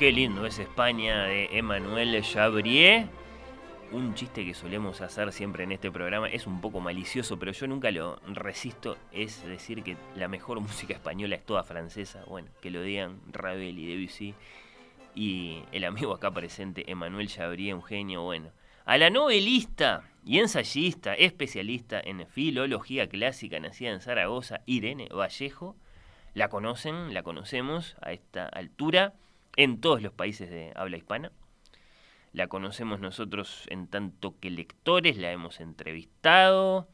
Qué lindo es España de Emmanuel Chabrier. Un chiste que solemos hacer siempre en este programa es un poco malicioso, pero yo nunca lo resisto. Es decir que la mejor música española es toda francesa. Bueno, que lo digan Ravel y Debussy. Y el amigo acá presente, Emmanuel Chabrier, un genio. Bueno, a la novelista y ensayista, especialista en filología clásica, nacida en Zaragoza, Irene Vallejo. La conocen, la conocemos a esta altura en todos los países de habla hispana. La conocemos nosotros en tanto que lectores, la hemos entrevistado,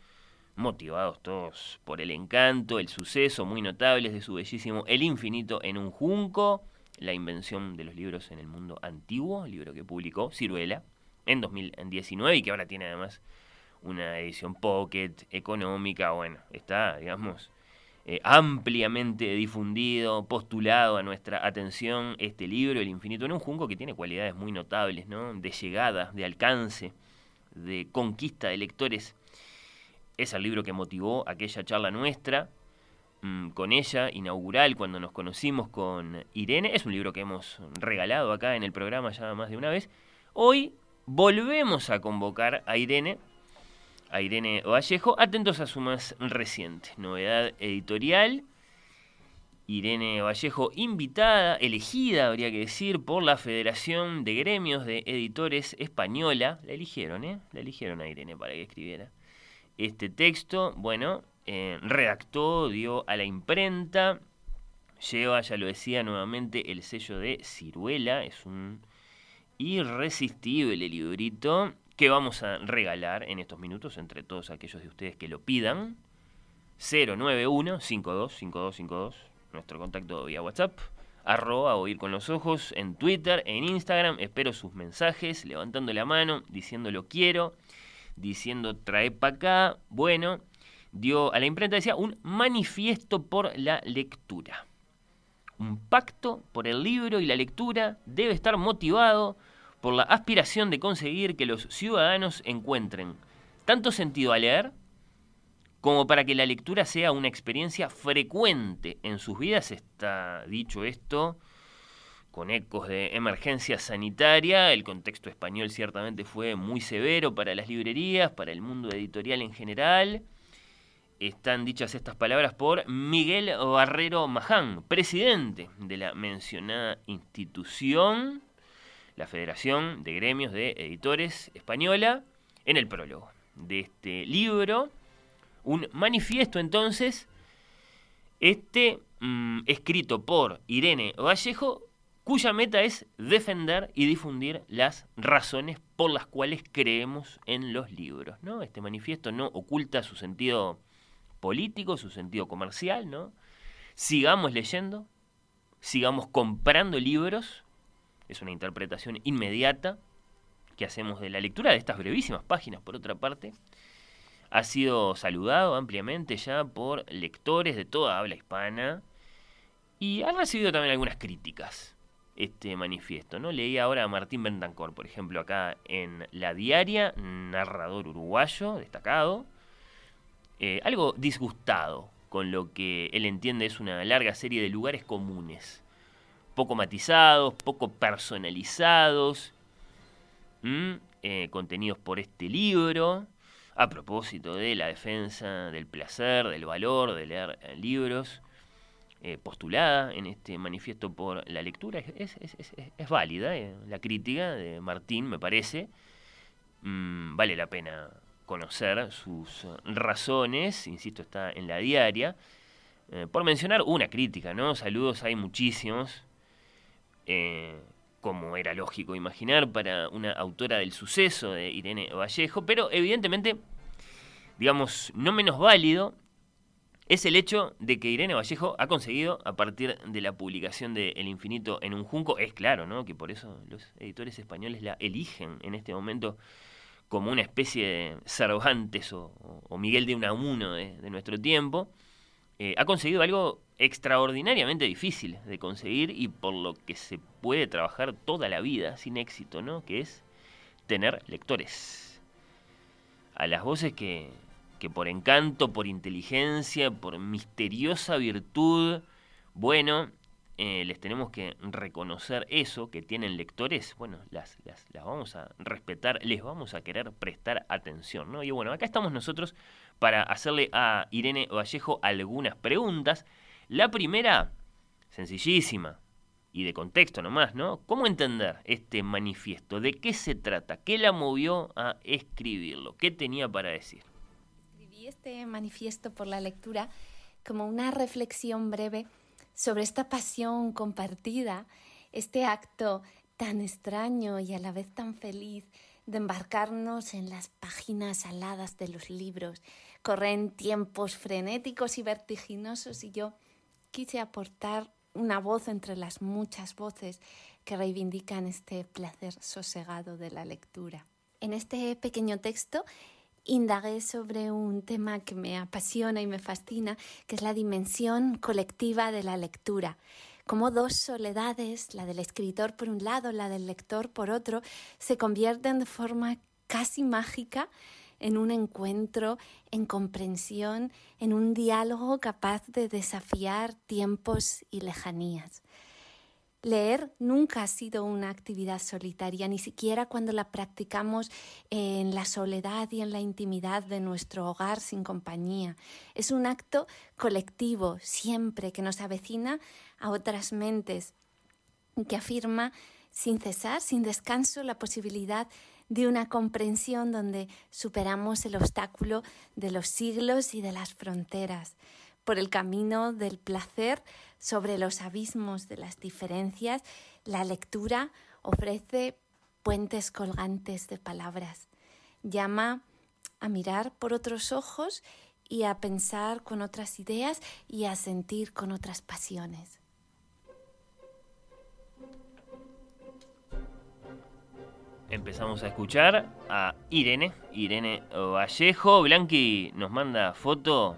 motivados todos por el encanto, el suceso muy notables de su bellísimo El infinito en un junco, la invención de los libros en el mundo antiguo, libro que publicó Ciruela en 2019 y que ahora tiene además una edición pocket económica, bueno, está, digamos, eh, ampliamente difundido, postulado a nuestra atención este libro, El infinito en un junco, que tiene cualidades muy notables, ¿no? De llegada, de alcance, de conquista de lectores. Es el libro que motivó aquella charla nuestra mm, con ella, inaugural, cuando nos conocimos con Irene. Es un libro que hemos regalado acá en el programa ya más de una vez. Hoy volvemos a convocar a Irene a Irene Vallejo. Atentos a su más reciente novedad editorial. Irene Vallejo, invitada, elegida, habría que decir, por la Federación de Gremios de Editores Española. La eligieron, ¿eh? La eligieron a Irene para que escribiera este texto. Bueno, eh, redactó, dio a la imprenta. Lleva, ya lo decía nuevamente, el sello de Ciruela. Es un irresistible librito que vamos a regalar en estos minutos entre todos aquellos de ustedes que lo pidan. 091 525252 nuestro contacto vía WhatsApp, arroba oír con los ojos en Twitter, en Instagram, espero sus mensajes, levantando la mano, diciendo lo quiero, diciendo trae para acá, bueno, dio a la imprenta, decía, un manifiesto por la lectura. Un pacto por el libro y la lectura debe estar motivado por la aspiración de conseguir que los ciudadanos encuentren tanto sentido a leer como para que la lectura sea una experiencia frecuente en sus vidas. Está dicho esto con ecos de emergencia sanitaria. El contexto español ciertamente fue muy severo para las librerías, para el mundo editorial en general. Están dichas estas palabras por Miguel Barrero Maján, presidente de la mencionada institución la Federación de Gremios de Editores Española, en el prólogo de este libro. Un manifiesto entonces, este mm, escrito por Irene Vallejo, cuya meta es defender y difundir las razones por las cuales creemos en los libros. ¿no? Este manifiesto no oculta su sentido político, su sentido comercial. ¿no? Sigamos leyendo, sigamos comprando libros es una interpretación inmediata que hacemos de la lectura de estas brevísimas páginas, por otra parte. Ha sido saludado ampliamente ya por lectores de toda habla hispana y ha recibido también algunas críticas este manifiesto. ¿no? Leí ahora a Martín Bentancor, por ejemplo, acá en La Diaria, narrador uruguayo destacado, eh, algo disgustado con lo que él entiende es una larga serie de lugares comunes poco matizados, poco personalizados, eh, contenidos por este libro. a propósito de la defensa del placer, del valor de leer eh, libros, eh, postulada en este manifiesto por la lectura. Es, válida la crítica de Martín, me parece. Mm, vale la pena conocer sus razones, insisto, está en la diaria. por mencionar una crítica, ¿no? Saludos hay muchísimos como era lógico imaginar para una autora del suceso de Irene Vallejo, pero evidentemente, digamos, no menos válido es el hecho de que Irene Vallejo ha conseguido, a partir de la publicación de El infinito en un junco, es claro, ¿no? Que por eso los editores españoles la eligen en este momento como una especie de Cervantes o, Miguel de Unamuno de, de nuestro tiempo, eh, ha conseguido algo extraordinariamente difícil de conseguir y por lo que se puede trabajar toda la vida sin éxito, ¿no? Que es tener lectores. A las voces que, que por encanto, por inteligencia, por misteriosa virtud, bueno, eh, les tenemos que reconocer eso, que tienen lectores, bueno, las, las, las, vamos a respetar, les vamos a querer prestar atención, ¿no? Y bueno, acá estamos nosotros para hacerle a Irene Vallejo algunas preguntas. La primera, sencillísima y de contexto nomás, ¿no? ¿Cómo entender este manifiesto? ¿De qué se trata? ¿Qué la movió a escribirlo? ¿Qué tenía para decir? Escribí este manifiesto por la lectura como una reflexión breve sobre esta pasión compartida, este acto tan extraño y a la vez tan feliz de embarcarnos en las páginas aladas de los libros. Corren tiempos frenéticos y vertiginosos y yo quise aportar una voz entre las muchas voces que reivindican este placer sosegado de la lectura. En este pequeño texto indagué sobre un tema que me apasiona y me fascina, que es la dimensión colectiva de la lectura. Como dos soledades, la del escritor por un lado, la del lector por otro, se convierten de forma casi mágica en un encuentro, en comprensión, en un diálogo capaz de desafiar tiempos y lejanías. Leer nunca ha sido una actividad solitaria, ni siquiera cuando la practicamos en la soledad y en la intimidad de nuestro hogar sin compañía. Es un acto colectivo siempre que nos avecina a otras mentes, que afirma sin cesar, sin descanso, la posibilidad de una comprensión donde superamos el obstáculo de los siglos y de las fronteras por el camino del placer sobre los abismos de las diferencias, la lectura ofrece puentes colgantes de palabras. Llama a mirar por otros ojos y a pensar con otras ideas y a sentir con otras pasiones. Empezamos a escuchar a Irene, Irene Vallejo. Blanqui nos manda foto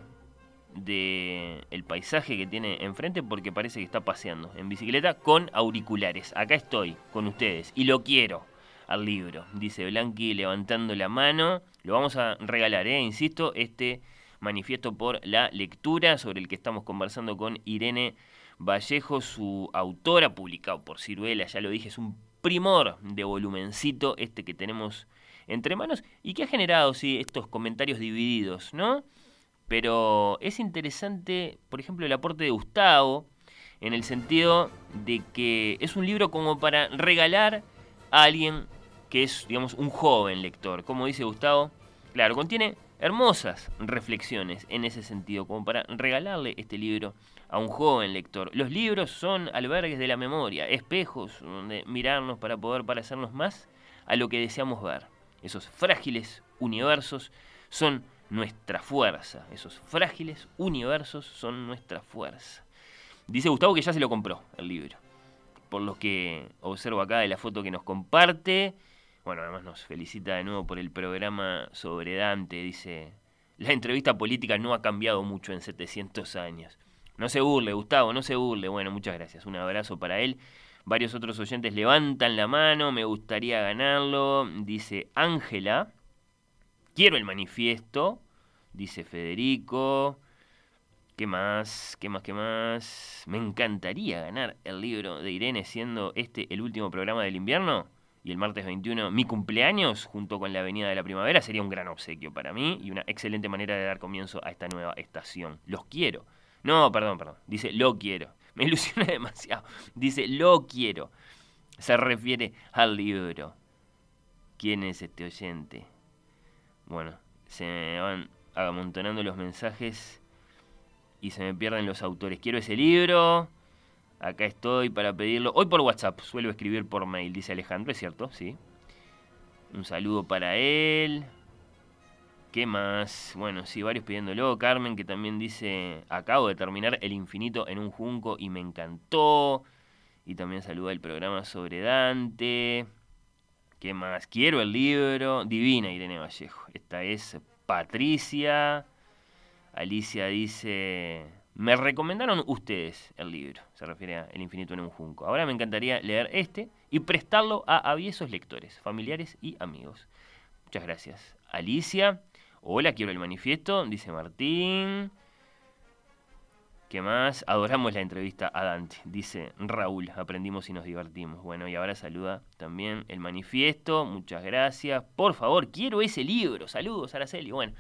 del el paisaje que tiene enfrente porque parece que está paseando en bicicleta con auriculares. Acá estoy con ustedes y lo quiero al libro, dice Blanqui levantando la mano. Lo vamos a regalar, ¿eh? insisto, este manifiesto por la lectura sobre el que estamos conversando con Irene Vallejo, su autora, publicado por Ciruela, ya lo dije, es un primor de volumencito este que tenemos entre manos y que ha generado, sí, estos comentarios divididos, ¿no? Pero es interesante, por ejemplo, el aporte de Gustavo, en el sentido de que es un libro como para regalar a alguien que es, digamos, un joven lector. Como dice Gustavo, claro, contiene hermosas reflexiones en ese sentido, como para regalarle este libro a un joven lector. Los libros son albergues de la memoria, espejos donde mirarnos para poder parecernos más a lo que deseamos ver. Esos frágiles universos son nuestra fuerza. Esos frágiles universos son nuestra fuerza. Dice Gustavo que ya se lo compró el libro. Por lo que observo acá de la foto que nos comparte. Bueno, además nos felicita de nuevo por el programa sobre Dante. Dice, la entrevista política no ha cambiado mucho en 700 años. No se burle, Gustavo, no se burle. Bueno, muchas gracias. Un abrazo para él. Varios otros oyentes levantan la mano, me gustaría ganarlo. Dice Ángela, quiero el manifiesto, dice Federico. ¿Qué más? ¿Qué más? ¿Qué más? Me encantaría ganar el libro de Irene siendo este el último programa del invierno. Y el martes 21 mi cumpleaños junto con la Avenida de la Primavera sería un gran obsequio para mí y una excelente manera de dar comienzo a esta nueva estación. Los quiero. No, perdón, perdón. Dice lo quiero. Me ilusiona demasiado. Dice lo quiero. Se refiere al libro. ¿Quién es este oyente? Bueno, se me van amontonando los mensajes y se me pierden los autores. Quiero ese libro. Acá estoy para pedirlo. Hoy por WhatsApp, suelo escribir por mail, dice Alejandro, ¿es cierto? Sí. Un saludo para él. ¿Qué más? Bueno, sí, varios pidiéndolo. Carmen, que también dice, acabo de terminar El infinito en un junco y me encantó. Y también saluda el programa sobre Dante. ¿Qué más? Quiero el libro. Divina Irene Vallejo. Esta es Patricia. Alicia dice, me recomendaron ustedes el libro, se refiere a El infinito en un junco. Ahora me encantaría leer este y prestarlo a aviesos lectores, familiares y amigos. Muchas gracias. Alicia, hola, quiero el manifiesto, dice Martín. ¿Qué más? Adoramos la entrevista a Dante, dice Raúl, aprendimos y nos divertimos. Bueno, y ahora saluda también el manifiesto, muchas gracias. Por favor, quiero ese libro. Saludos, Araceli. Bueno,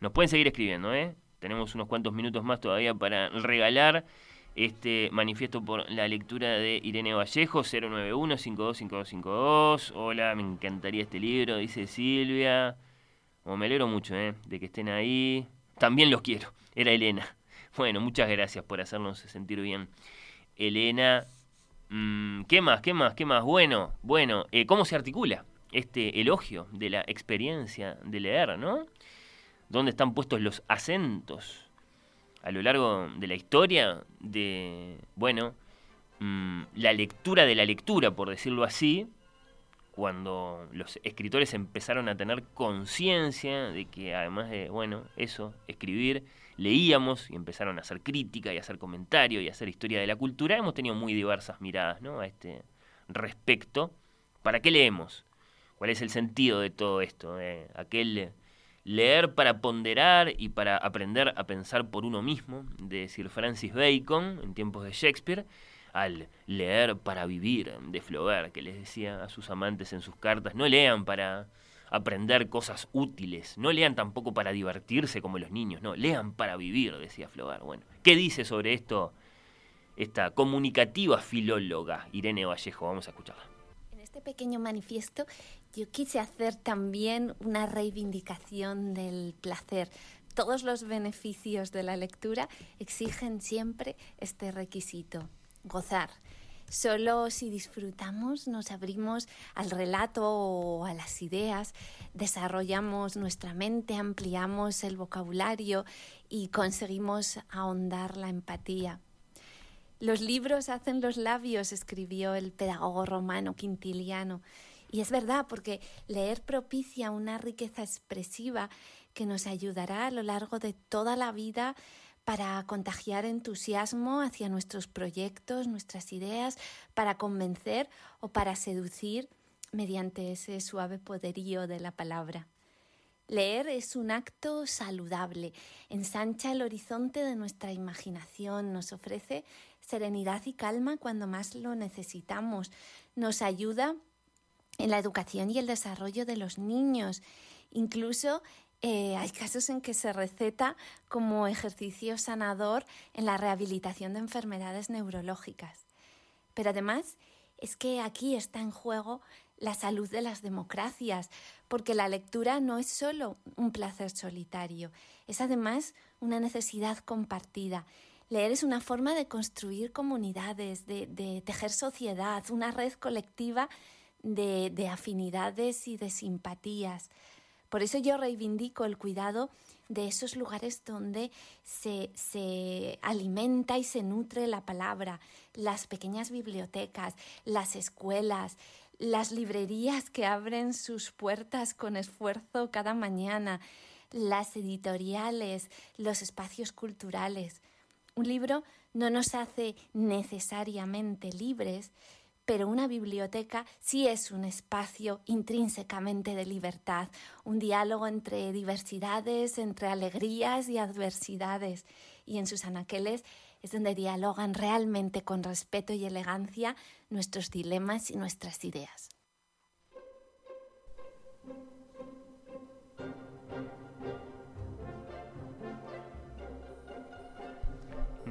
nos pueden seguir escribiendo, ¿eh? Tenemos unos cuantos minutos más todavía para regalar este manifiesto por la lectura de Irene Vallejo, 091-525252. Hola, me encantaría este libro, dice Silvia. Me alegro mucho ¿eh? de que estén ahí. También los quiero. Era Elena. Bueno, muchas gracias por hacernos sentir bien. Elena, mm, ¿qué más? ¿Qué más? ¿Qué más? Bueno, bueno, eh, ¿cómo se articula este elogio de la experiencia de leer, no? Dónde están puestos los acentos a lo largo de la historia de, bueno, mm, la lectura de la lectura, por decirlo así, cuando los escritores empezaron a tener conciencia de que además de, bueno, eso, escribir, leíamos y empezaron a hacer crítica y a hacer comentario y a hacer historia de la cultura, hemos tenido muy diversas miradas ¿no? a este respecto. ¿Para qué leemos? ¿Cuál es el sentido de todo esto? aquel Leer para ponderar y para aprender a pensar por uno mismo, de Sir Francis Bacon en tiempos de Shakespeare, al leer para vivir de Flaubert, que les decía a sus amantes en sus cartas, no lean para aprender cosas útiles, no lean tampoco para divertirse como los niños, no, lean para vivir, decía Flaubert. Bueno, ¿qué dice sobre esto esta comunicativa filóloga Irene Vallejo? Vamos a escucharla. En este pequeño manifiesto yo quise hacer también una reivindicación del placer. Todos los beneficios de la lectura exigen siempre este requisito, gozar. Solo si disfrutamos nos abrimos al relato o a las ideas, desarrollamos nuestra mente, ampliamos el vocabulario y conseguimos ahondar la empatía. Los libros hacen los labios, escribió el pedagogo romano Quintiliano. Y es verdad, porque leer propicia una riqueza expresiva que nos ayudará a lo largo de toda la vida para contagiar entusiasmo hacia nuestros proyectos, nuestras ideas, para convencer o para seducir mediante ese suave poderío de la palabra. Leer es un acto saludable, ensancha el horizonte de nuestra imaginación, nos ofrece serenidad y calma cuando más lo necesitamos, nos ayuda en la educación y el desarrollo de los niños. Incluso eh, hay casos en que se receta como ejercicio sanador en la rehabilitación de enfermedades neurológicas. Pero además es que aquí está en juego la salud de las democracias, porque la lectura no es solo un placer solitario, es además una necesidad compartida. Leer es una forma de construir comunidades, de tejer sociedad, una red colectiva de, afinidades y de simpatías. Por eso yo reivindico el cuidado de esos lugares donde se, se, alimenta y se nutre la palabra, las pequeñas bibliotecas, las escuelas, las librerías que abren sus puertas con esfuerzo cada mañana, las editoriales, los espacios culturales. Un libro no nos hace necesariamente libres, pero una biblioteca sí es un espacio intrínsecamente de libertad, un diálogo entre diversidades, entre alegrías y adversidades, y en sus anaqueles es donde dialogan realmente con respeto y elegancia nuestros dilemas y nuestras ideas.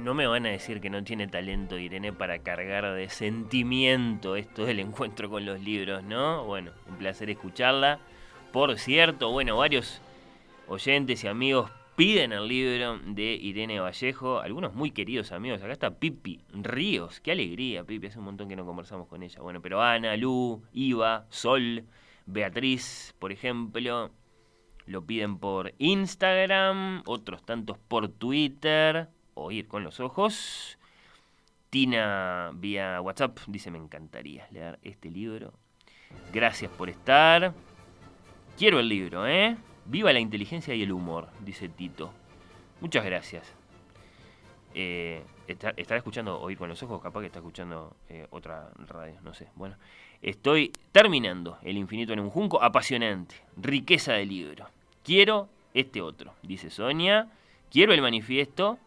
No me van a decir que no tiene talento Irene para cargar de sentimiento esto del encuentro con los libros, ¿no? Bueno, un placer escucharla. Por cierto, bueno, varios oyentes y amigos piden el libro de Irene Vallejo, algunos muy queridos amigos. Acá está Pipi Ríos, qué alegría, Pipi, hace un montón que no conversamos con ella. Bueno, pero Ana, Lu, Iva, Sol, Beatriz, por ejemplo, lo piden por Instagram, otros tantos por Twitter, oír con los ojos. Tina vía WhatsApp dice, me encantaría leer este libro. Gracias por estar. Quiero el libro, ¿eh? Viva la inteligencia y el humor, dice Tito. Muchas gracias. Eh, estará escuchando Oír con los Ojos, capaz que está escuchando eh, otra radio, no sé. Bueno, estoy terminando El infinito en un junco, apasionante, riqueza de libro. Quiero este otro, dice Sonia. Quiero el manifiesto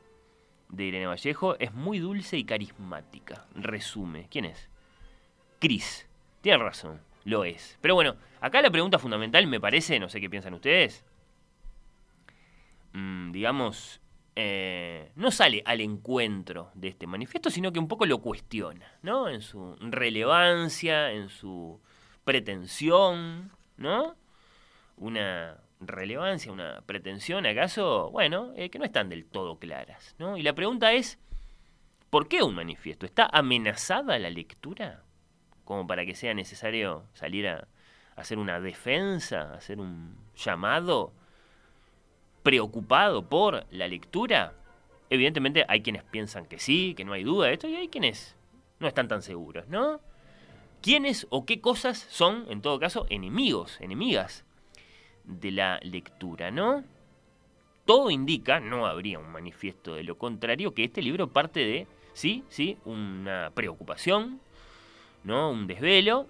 de Irene Vallejo. Es muy dulce y carismática. Resume. ¿Quién es? Cris. Tiene razón lo es. Pero bueno, acá la pregunta fundamental me parece, no sé qué piensan ustedes, mm, digamos, eh, no sale al encuentro de este manifiesto, sino que un poco lo cuestiona, ¿no? En su relevancia, en su pretensión, ¿no? Una relevancia, una pretensión, acaso, bueno, eh, que no están del todo claras, ¿no? Y la pregunta es, ¿por qué un manifiesto? ¿Está amenazada la lectura? como para que sea necesario salir a, hacer una defensa, hacer un llamado preocupado por la lectura? Evidentemente hay quienes piensan que sí, que no hay duda de esto, y hay quienes no están tan seguros, ¿no? ¿Quiénes o qué cosas son, en todo caso, enemigos, enemigas de la lectura, ¿no? Todo indica, no habría un manifiesto de lo contrario, que este libro parte de, sí, sí, una preocupación, ¿no? Un desvelo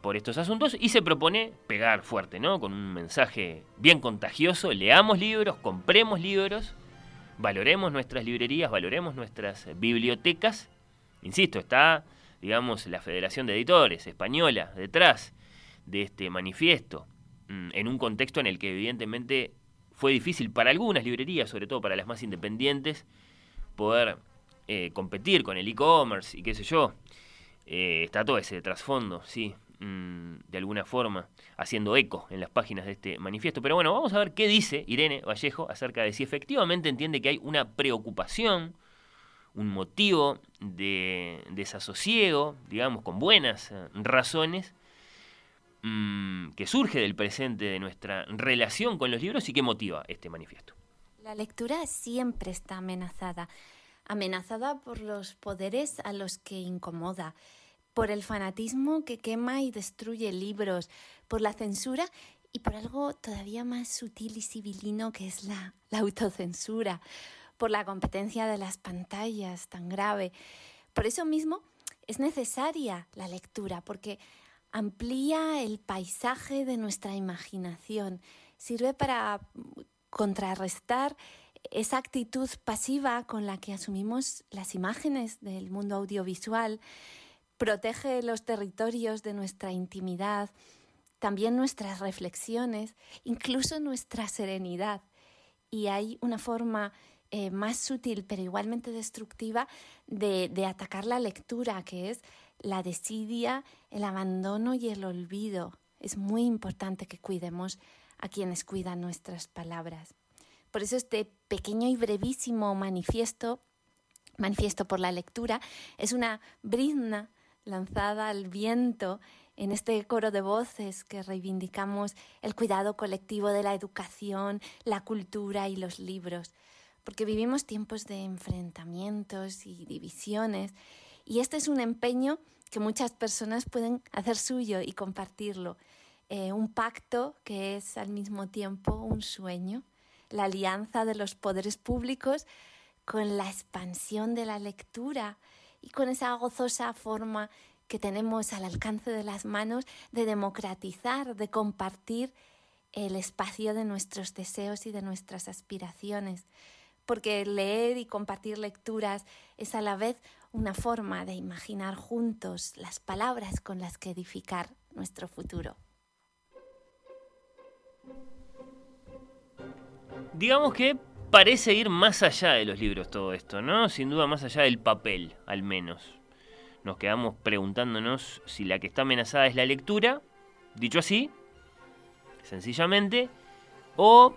por estos asuntos y se propone pegar fuerte, ¿no? Con un mensaje bien contagioso, leamos libros, compremos libros, valoremos nuestras librerías, valoremos nuestras bibliotecas. Insisto, está, digamos, la Federación de Editores Española detrás de este manifiesto, en un contexto en el que evidentemente fue difícil para algunas librerías, sobre todo para las más independientes, poder eh, competir con el e-commerce y qué sé yo. Eh, está todo ese trasfondo, sí, mm, de alguna forma, haciendo eco en las páginas de este manifiesto. Pero bueno, vamos a ver qué dice Irene Vallejo acerca de si efectivamente entiende que hay una preocupación, un motivo de desasosiego, digamos, con buenas eh, razones, mm, que surge del presente de nuestra relación con los libros y que motiva este manifiesto. La lectura siempre está amenazada amenazada por los poderes a los que incomoda, por el fanatismo que quema y destruye libros, por la censura y por algo todavía más sutil y civilino que es la, autocensura, por la competencia de las pantallas tan grave. Por eso mismo es necesaria la lectura, porque amplía el paisaje de nuestra imaginación, sirve para contrarrestar esa actitud pasiva con la que asumimos las imágenes del mundo audiovisual protege los territorios de nuestra intimidad, también nuestras reflexiones, incluso nuestra serenidad. Y hay una forma eh, más sutil, pero igualmente destructiva, de, de atacar la lectura, que es la desidia, el abandono y el olvido. Es muy importante que cuidemos a quienes cuidan nuestras palabras. Por eso este pequeño y brevísimo manifiesto, manifiesto por la lectura, es una brizna lanzada al viento en este coro de voces que reivindicamos el cuidado colectivo de la educación, la cultura y los libros, porque vivimos tiempos de enfrentamientos y divisiones, y este es un empeño que muchas personas pueden hacer suyo y compartirlo, eh, un pacto que es al mismo tiempo un sueño la alianza de los poderes públicos con la expansión de la lectura y con esa gozosa forma que tenemos al alcance de las manos de democratizar, de compartir el espacio de nuestros deseos y de nuestras aspiraciones. Porque leer y compartir lecturas es a la vez una forma de imaginar juntos las palabras con las que edificar nuestro futuro. digamos que parece ir más allá de los libros todo esto, ¿no? Sin duda más allá del papel, al menos. Nos quedamos preguntándonos si la que está amenazada es la lectura, dicho así, sencillamente, o,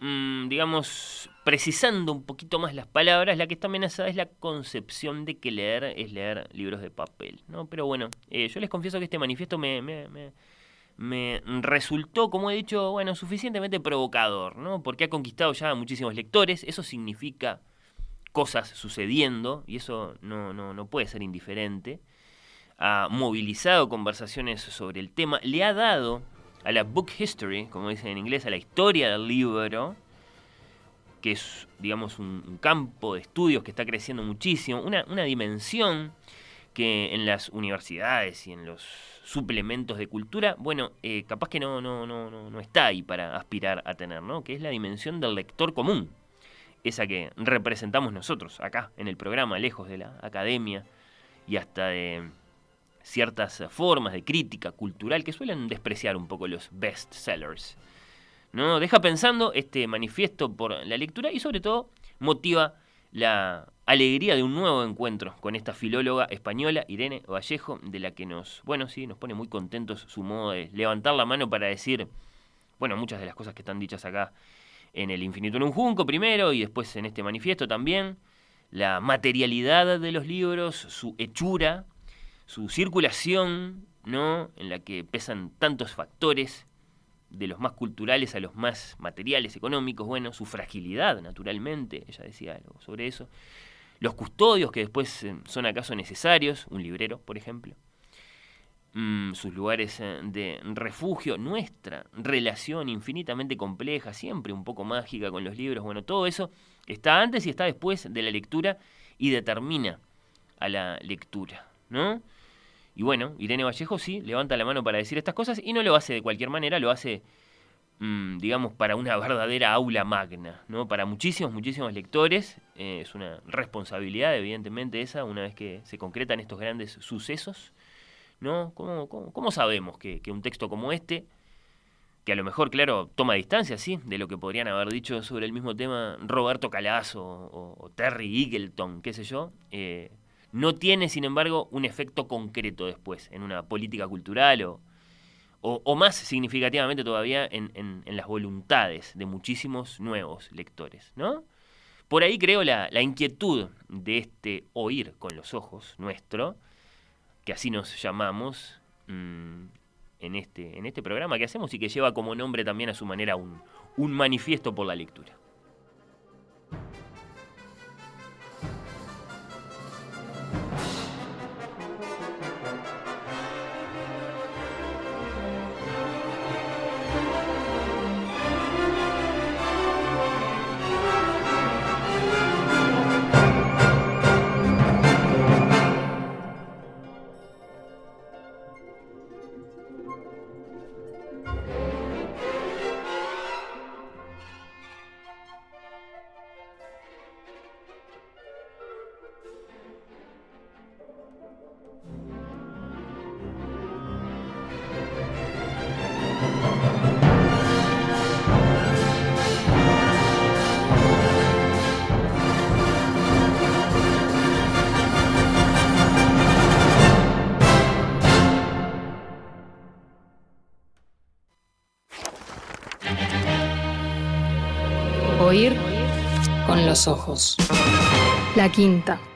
mm, digamos, precisando un poquito más las palabras, la que está amenazada es la concepción de que leer es leer libros de papel, ¿no? Pero bueno, eh, yo les confieso que este manifiesto me, me, me resultó, como he dicho, bueno, suficientemente provocador, ¿no? Porque ha conquistado ya a muchísimos lectores, eso significa cosas sucediendo, y eso no, no, no puede ser indiferente. Ha movilizado conversaciones sobre el tema, le ha dado a la book history, como dicen en inglés, a la historia del libro, que es, digamos, un, campo de estudios que está creciendo muchísimo, una, una dimensión que en las universidades y en los suplementos de cultura, bueno, eh, capaz que no, no, no, no, está ahí para aspirar a tener, ¿no? Que es la dimensión del lector común, esa que representamos nosotros acá en el programa, lejos de la academia y hasta de ciertas formas de crítica cultural que suelen despreciar un poco los best sellers. ¿no? Deja pensando este manifiesto por la lectura y sobre todo motiva la alegría de un nuevo encuentro con esta filóloga española, Irene Vallejo, de la que nos, bueno, sí, nos pone muy contentos su modo de levantar la mano para decir, bueno, muchas de las cosas que están dichas acá en el Infinito en un Junco primero y después en este manifiesto también, la materialidad de los libros, su hechura, su circulación, ¿no? En la que pesan tantos factores, de los más culturales a los más materiales, económicos, bueno, su fragilidad, naturalmente, ella decía algo sobre eso, los custodios que después eh, son acaso necesarios, un librero, por ejemplo, mm, sus lugares eh, de refugio, nuestra relación infinitamente compleja, siempre un poco mágica con los libros, bueno, todo eso está antes y está después de la lectura y determina a la lectura, ¿no? Y bueno, Irene Vallejo sí, levanta la mano para decir estas cosas y no lo hace de cualquier manera, lo hace, mm, digamos, para una verdadera aula magna, ¿no? Para muchísimos, muchísimos lectores. Eh, es una responsabilidad, evidentemente, esa, una vez que se concretan estos grandes sucesos, ¿no? ¿Cómo, cómo, sabemos que, un texto como este, que a lo mejor, claro, toma distancia, sí, de lo que podrían haber dicho sobre el mismo tema Roberto Calazo o, Terry Eagleton, qué sé yo, eh, no tiene, sin embargo, un efecto concreto después en una política cultural o, o, más significativamente todavía en, en, las voluntades de muchísimos nuevos lectores, ¿no? Por ahí creo la, la, inquietud de este oír con los ojos nuestro, que así nos llamamos mm, en, este, en este programa que hacemos y que lleva como nombre también a su manera un, un manifiesto por la lectura. Los ojos. La quinta.